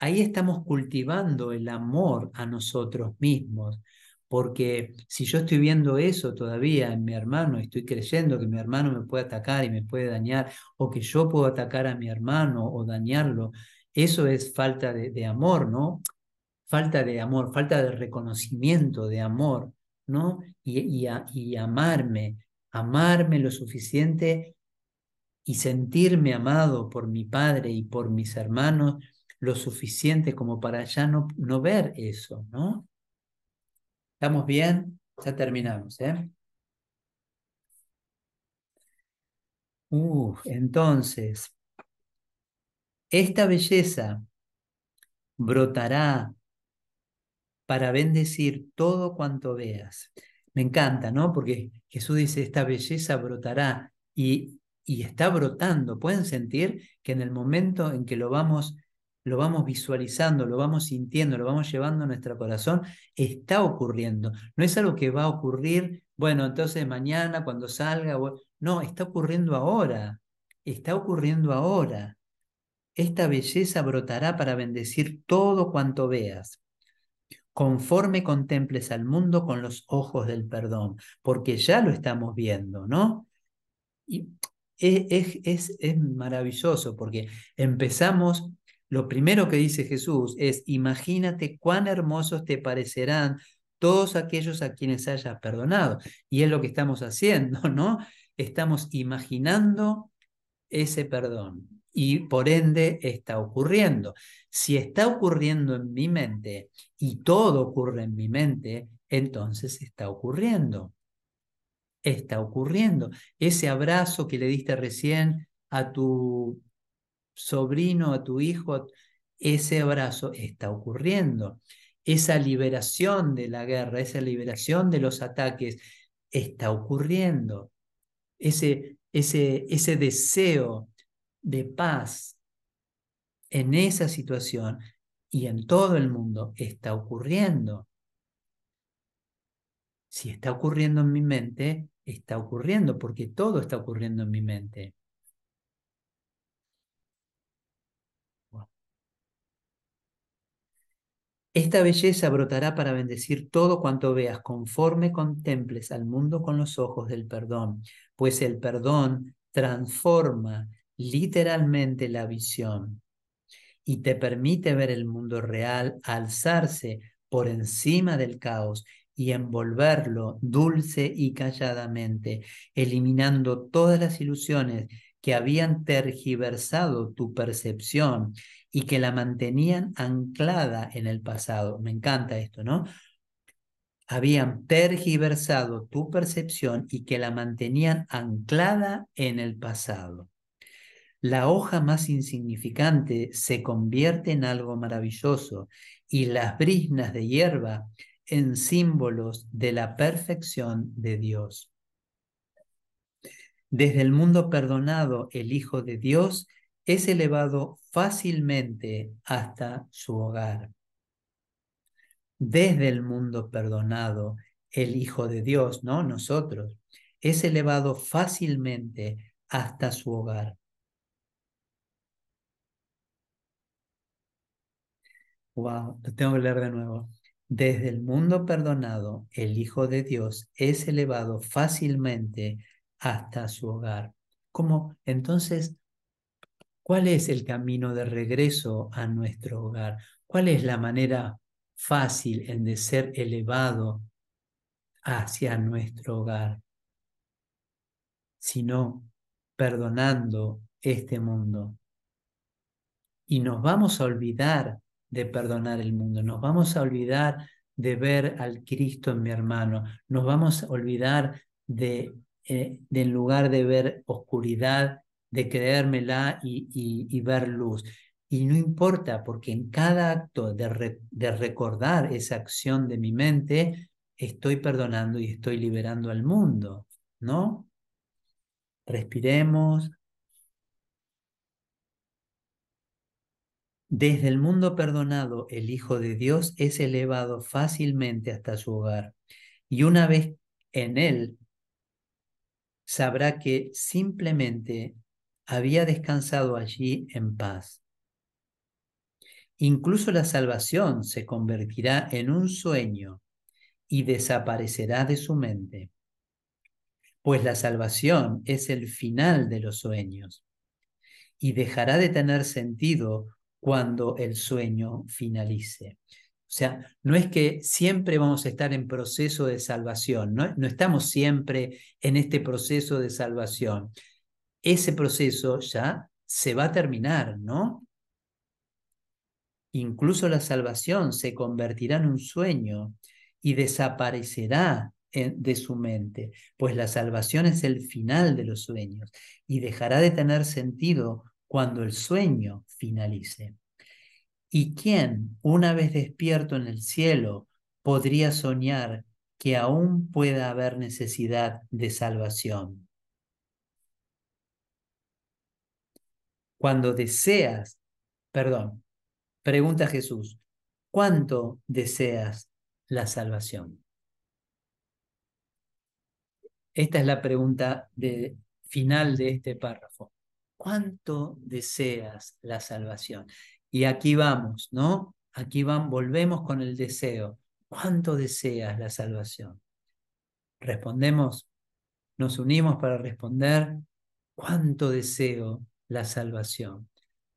ahí estamos cultivando el amor a nosotros mismos, porque si yo estoy viendo eso todavía en mi hermano, estoy creyendo que mi hermano me puede atacar y me puede dañar, o que yo puedo atacar a mi hermano o dañarlo, eso es falta de, amor, ¿no? Falta de amor, falta de reconocimiento de amor, ¿no? Y, amarme, amarme lo suficiente y sentirme amado por mi padre y por mis hermanos lo suficiente como para ya no, no ver eso, ¿no? ¿Estamos bien? Ya terminamos, ¿eh? entonces, esta belleza brotará para bendecir todo cuanto veas. Me encanta, ¿no? Porque Jesús dice, esta belleza brotará y, y está brotando. Pueden sentir que en el momento en que lo vamos lo vamos visualizando, lo vamos sintiendo, lo vamos llevando a nuestro corazón, está ocurriendo. No es algo que va a ocurrir, bueno, entonces mañana cuando salga, no, está ocurriendo ahora, está ocurriendo ahora. Esta belleza brotará para bendecir todo cuanto veas, conforme contemples al mundo con los ojos del perdón, porque ya lo estamos viendo, ¿no? Y es, es, es maravilloso porque empezamos lo primero que dice Jesús es, imagínate cuán hermosos te parecerán todos aquellos a quienes hayas perdonado. Y es lo que estamos haciendo, ¿no? Estamos imaginando ese perdón y por ende está ocurriendo. Si está ocurriendo en mi mente y todo ocurre en mi mente, entonces está ocurriendo. Está ocurriendo. Ese abrazo que le diste recién a tu sobrino, a tu hijo, ese abrazo está ocurriendo. Esa liberación de la guerra, esa liberación de los ataques está ocurriendo. Ese, ese, ese deseo de paz en esa situación y en todo el mundo está ocurriendo. Si está ocurriendo en mi mente, está ocurriendo porque todo está ocurriendo en mi mente. Esta belleza brotará para bendecir todo cuanto veas, conforme contemples al mundo con los ojos del perdón, pues el perdón transforma literalmente la visión y te permite ver el mundo real alzarse por encima del caos y envolverlo dulce y calladamente, eliminando todas las ilusiones que habían tergiversado tu percepción y que la mantenían anclada en el pasado. Me encanta esto, ¿no? Habían tergiversado tu percepción y que la mantenían anclada en el pasado. La hoja más insignificante se convierte en algo maravilloso y las brisnas de hierba en símbolos de la perfección de Dios. Desde el mundo perdonado, el Hijo de Dios es elevado fácilmente hasta su hogar. Desde el mundo perdonado, el Hijo de Dios, ¿no? Nosotros, es elevado fácilmente hasta su hogar. Wow, lo tengo que leer de nuevo. Desde el mundo perdonado, el Hijo de Dios es elevado fácilmente hasta su hogar. ¿Cómo? Entonces, ¿cuál es el camino de regreso a nuestro hogar? ¿Cuál es la manera fácil en de ser elevado hacia nuestro hogar? Sino perdonando este mundo. Y nos vamos a olvidar de perdonar el mundo, nos vamos a olvidar de ver al Cristo en mi hermano, nos vamos a olvidar de, eh, en lugar de ver oscuridad, de creérmela y, y, ver luz. Y no importa, porque en cada acto de, de recordar esa acción de mi mente, estoy perdonando y estoy liberando al mundo, ¿no? Respiremos, Desde el mundo perdonado, el Hijo de Dios es elevado fácilmente hasta su hogar. Y una vez en él, sabrá que simplemente había descansado allí en paz. Incluso la salvación se convertirá en un sueño y desaparecerá de su mente, pues la salvación es el final de los sueños y dejará de tener sentido cuando el sueño finalice. O sea, no es que siempre vamos a estar en proceso de salvación, no, no estamos siempre en este proceso de salvación. Ese proceso ya se va a terminar, ¿no? Incluso la salvación se convertirá en un sueño y desaparecerá de su mente, pues la salvación es el final de los sueños y dejará de tener sentido cuando el sueño finalice. ¿Y quién, una vez despierto en el cielo, podría soñar que aún pueda haber necesidad de salvación? Cuando deseas, perdón, pregunta Jesús, ¿cuánto deseas la salvación? Esta es la pregunta de, final de este párrafo. ¿Cuánto deseas la salvación? Y aquí vamos, ¿no? Aquí van, volvemos con el deseo. ¿Cuánto deseas la salvación? Respondemos, nos unimos para responder, ¿cuánto deseo la salvación?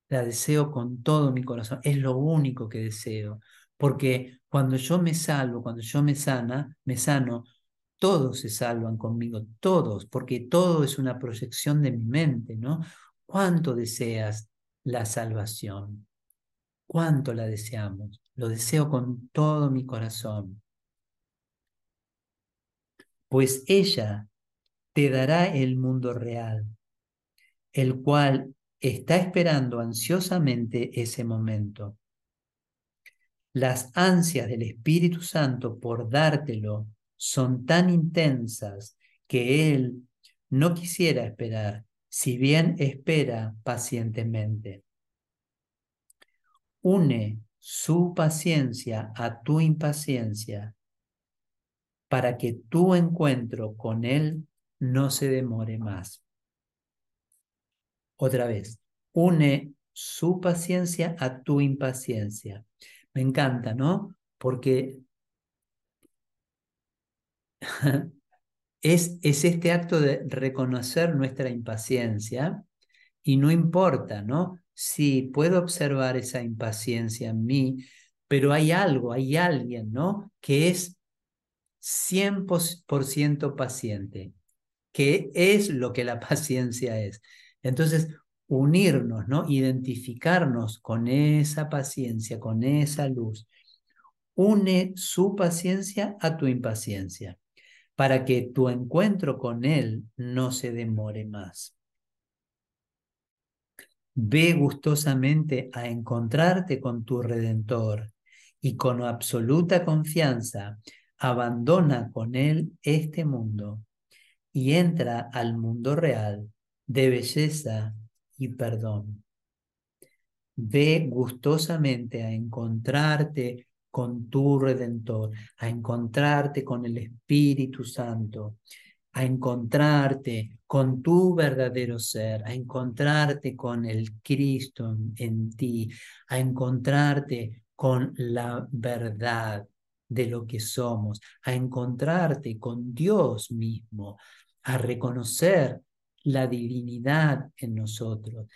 La deseo con todo mi corazón, es lo único que deseo, porque cuando yo me salvo, cuando yo me sana, me sano, todos se salvan conmigo, todos, porque todo es una proyección de mi mente, ¿no? ¿Cuánto deseas la salvación? ¿Cuánto la deseamos? Lo deseo con todo mi corazón. Pues ella te dará el mundo real, el cual está esperando ansiosamente ese momento. Las ansias del Espíritu Santo por dártelo son tan intensas que Él no quisiera esperar, si bien espera pacientemente. Une su paciencia a tu impaciencia para que tu encuentro con Él no se demore más. Otra vez, une su paciencia a tu impaciencia. Me encanta, ¿no? Porque es, es este acto de reconocer nuestra impaciencia y no importa, ¿no? Sí, puedo observar esa impaciencia en mí, pero hay algo, hay alguien, ¿no? Que es 100% paciente, que es lo que la paciencia es. Entonces, unirnos, ¿no? Identificarnos con esa paciencia, con esa luz. Une su paciencia a tu impaciencia para que tu encuentro con Él no se demore más. Ve gustosamente a encontrarte con tu Redentor y con absoluta confianza abandona con Él este mundo y entra al mundo real de belleza y perdón. Ve gustosamente a encontrarte con tu Redentor, a encontrarte con el Espíritu Santo, a encontrarte con tu verdadero ser, a encontrarte con el Cristo en, ti, a encontrarte con la verdad de lo que somos, a encontrarte con Dios mismo, a reconocer la divinidad en nosotros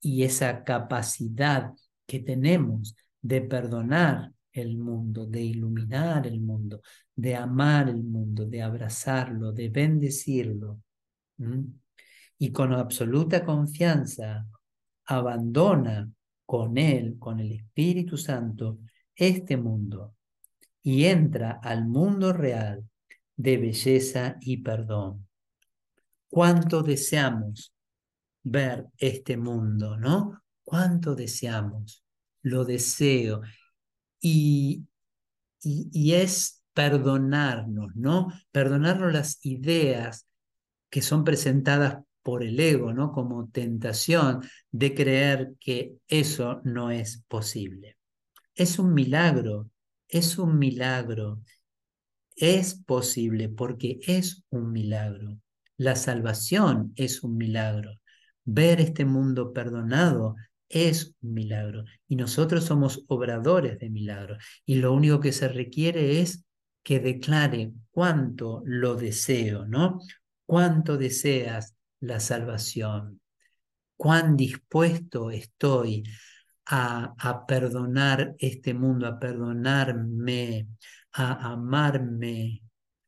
y esa capacidad que tenemos de perdonar el mundo, de iluminar el mundo, de amar el mundo, de abrazarlo, de bendecirlo. Y con absoluta confianza abandona con Él, con el Espíritu Santo, este mundo y entra al mundo real de belleza y perdón. ¿Cuánto deseamos ver este mundo, no? ¿Cuánto deseamos? Lo deseo. Y, y, es perdonarnos, ¿no? Perdonarnos las ideas que son presentadas por el ego, ¿no? Como tentación de creer que eso no es posible. Es un milagro, es un milagro. Es posible porque es un milagro. La salvación es un milagro. Ver este mundo perdonado es un milagro. Y nosotros somos obradores de milagros. Y lo único que se requiere es que declare cuánto lo deseo, ¿no? Cuánto deseas la salvación. Cuán dispuesto estoy a, a perdonar este mundo, a perdonarme, a amarme,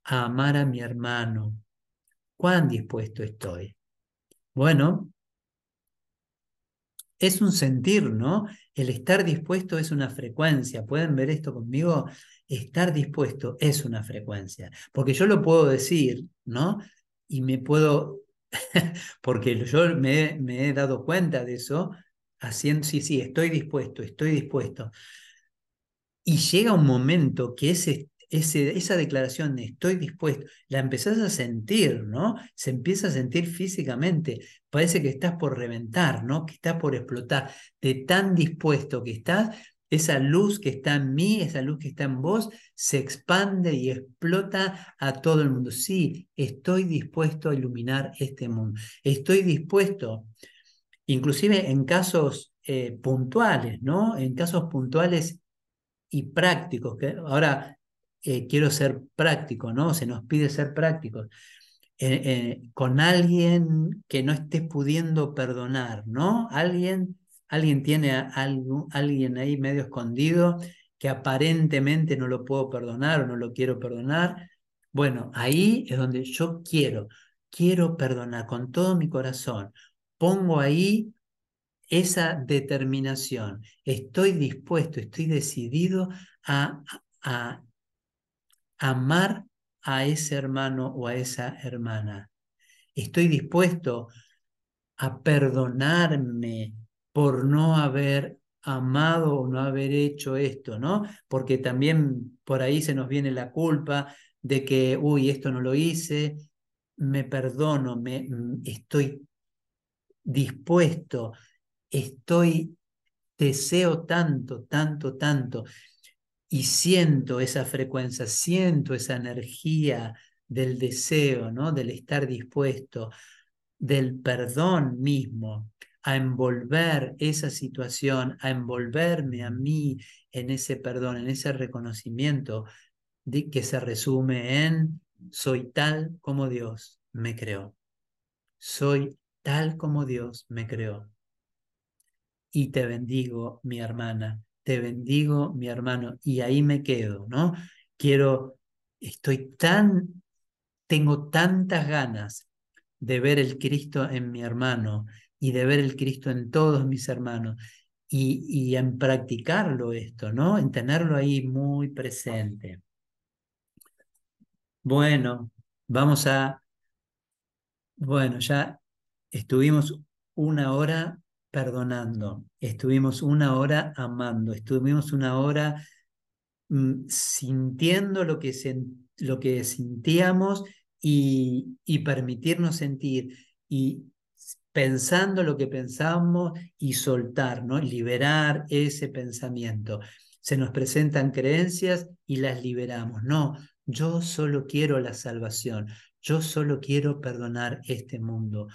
a amar a mi hermano. Cuán dispuesto estoy. Bueno, es un sentir, ¿no? El estar dispuesto es una frecuencia. ¿Pueden ver esto conmigo? Estar dispuesto es una frecuencia. Porque yo lo puedo decir, ¿no? Y me puedo, porque yo me, he dado cuenta de eso, haciendo, sí, sí, estoy dispuesto, estoy dispuesto. Y llega un momento que ese esa declaración de estoy dispuesto, la empezás a sentir, ¿no? Se empieza a sentir físicamente. Parece que estás por reventar, ¿no? Que estás por explotar. De tan dispuesto que estás, esa luz que está en mí, esa luz que está en vos, se expande y explota a todo el mundo. Sí, estoy dispuesto a iluminar este mundo. Estoy dispuesto, inclusive en casos eh, puntuales, ¿no? En casos puntuales y prácticos. Que ahora eh, quiero ser práctico, ¿no? Se nos pide ser prácticos. Eh, eh, con alguien que no esté pudiendo perdonar, ¿no? Alguien, alguien tiene a, alguien ahí medio escondido que aparentemente no lo puedo perdonar o no lo quiero perdonar. Bueno, ahí es donde yo quiero, quiero perdonar con todo mi corazón. Pongo ahí esa determinación. Estoy dispuesto, estoy decidido a amar a ese hermano o a esa hermana. Estoy dispuesto a perdonarme por no haber amado o no haber hecho esto, ¿no? Porque también por ahí se nos viene la culpa de que, uy, esto no lo hice, me perdono, me, estoy dispuesto, estoy, deseo tanto, tanto, tanto y siento esa frecuencia, siento esa energía del deseo, ¿no? Del estar dispuesto, del perdón mismo, a envolver esa situación, a envolverme a mí en ese perdón, en ese reconocimiento de, que se resume en soy tal como Dios me creó. Soy tal como Dios me creó. Y te bendigo, mi hermana, te bendigo, mi hermano, y ahí me quedo, ¿no? Quiero, estoy tan, tengo tantas ganas de ver el Cristo en mi hermano y de ver el Cristo en todos mis hermanos y, y en practicarlo esto, ¿no? En tenerlo ahí muy presente. Bueno, vamos a, bueno, ya estuvimos una hora perdonando, estuvimos una hora amando, estuvimos una hora mm, sintiendo lo que, lo que sentíamos y, y permitirnos sentir y pensando lo que pensamos y soltar, ¿no? liberar ese pensamiento. Se nos presentan creencias y las liberamos. No, yo solo quiero la salvación, yo solo quiero perdonar este mundo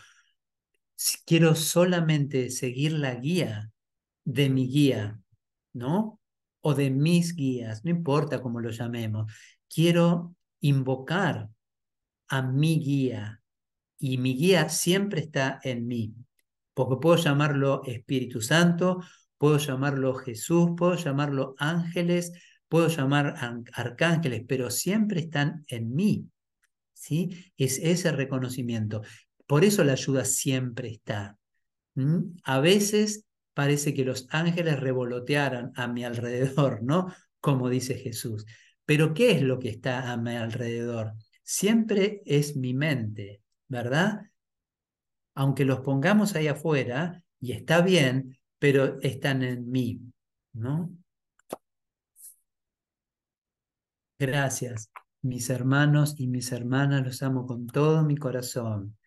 quiero solamente seguir la guía de mi guía, ¿no? o de mis guías, no importa cómo lo llamemos. Quiero invocar a mi guía y mi guía siempre está en mí, porque puedo llamarlo Espíritu Santo, puedo llamarlo Jesús, puedo llamarlo ángeles, puedo llamar arcángeles, pero siempre están en mí. ¿sí? Es ese reconocimiento. Por eso la ayuda siempre está. A veces parece que los ángeles revolotearan a mi alrededor, ¿no? Como dice Jesús. Pero ¿qué es lo que está a mi alrededor? Siempre es mi mente, ¿verdad? Aunque los pongamos ahí afuera, y está bien, pero están en mí, ¿no? Gracias, mis hermanos y mis hermanas, los amo con todo mi corazón.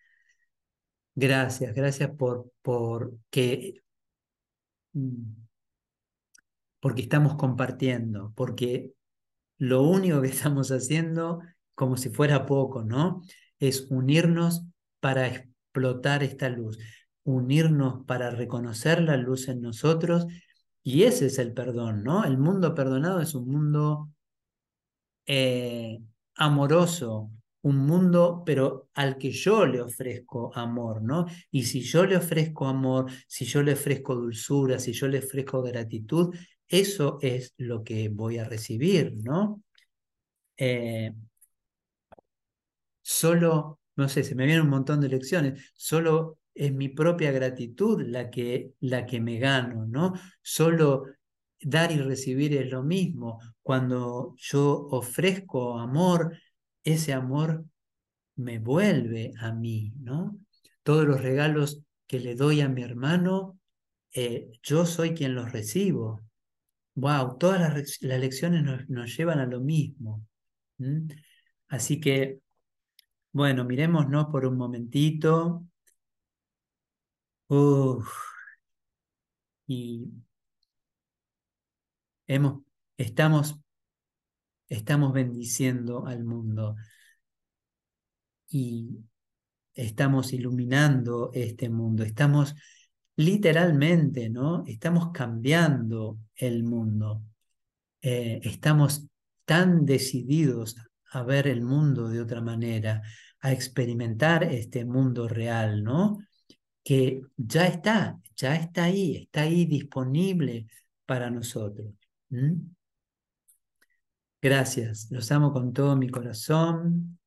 Gracias, gracias por, por que, mm, porque estamos compartiendo, porque lo único que estamos haciendo, como si fuera poco, ¿no? Es unirnos para explotar esta luz, unirnos para reconocer la luz en nosotros, y ese es el perdón, ¿no? El mundo perdonado es un mundo eh, amoroso, un mundo, pero al que yo le ofrezco amor, ¿no? Y si yo le ofrezco amor, si yo le ofrezco dulzura, si yo le ofrezco gratitud, eso es lo que voy a recibir, ¿no? Eh, solo, no sé, se me vienen un montón de lecciones, solo es mi propia gratitud la que, la que me gano, ¿no? Solo dar y recibir es lo mismo. Cuando yo ofrezco amor, ese amor me vuelve a mí, ¿no? Todos los regalos que le doy a mi hermano, eh, yo soy quien los recibo. Wow, todas las, lecciones nos, llevan a lo mismo. Así que, bueno, miremosnos por un momentito. Y hemos, estamos estamos bendiciendo al mundo y estamos iluminando este mundo, estamos literalmente, ¿no? Estamos cambiando el mundo, eh, estamos tan decididos a ver el mundo de otra manera, a experimentar este mundo real, ¿no? Que ya está, ya está ahí, está ahí disponible para nosotros. Gracias, los amo con todo mi corazón.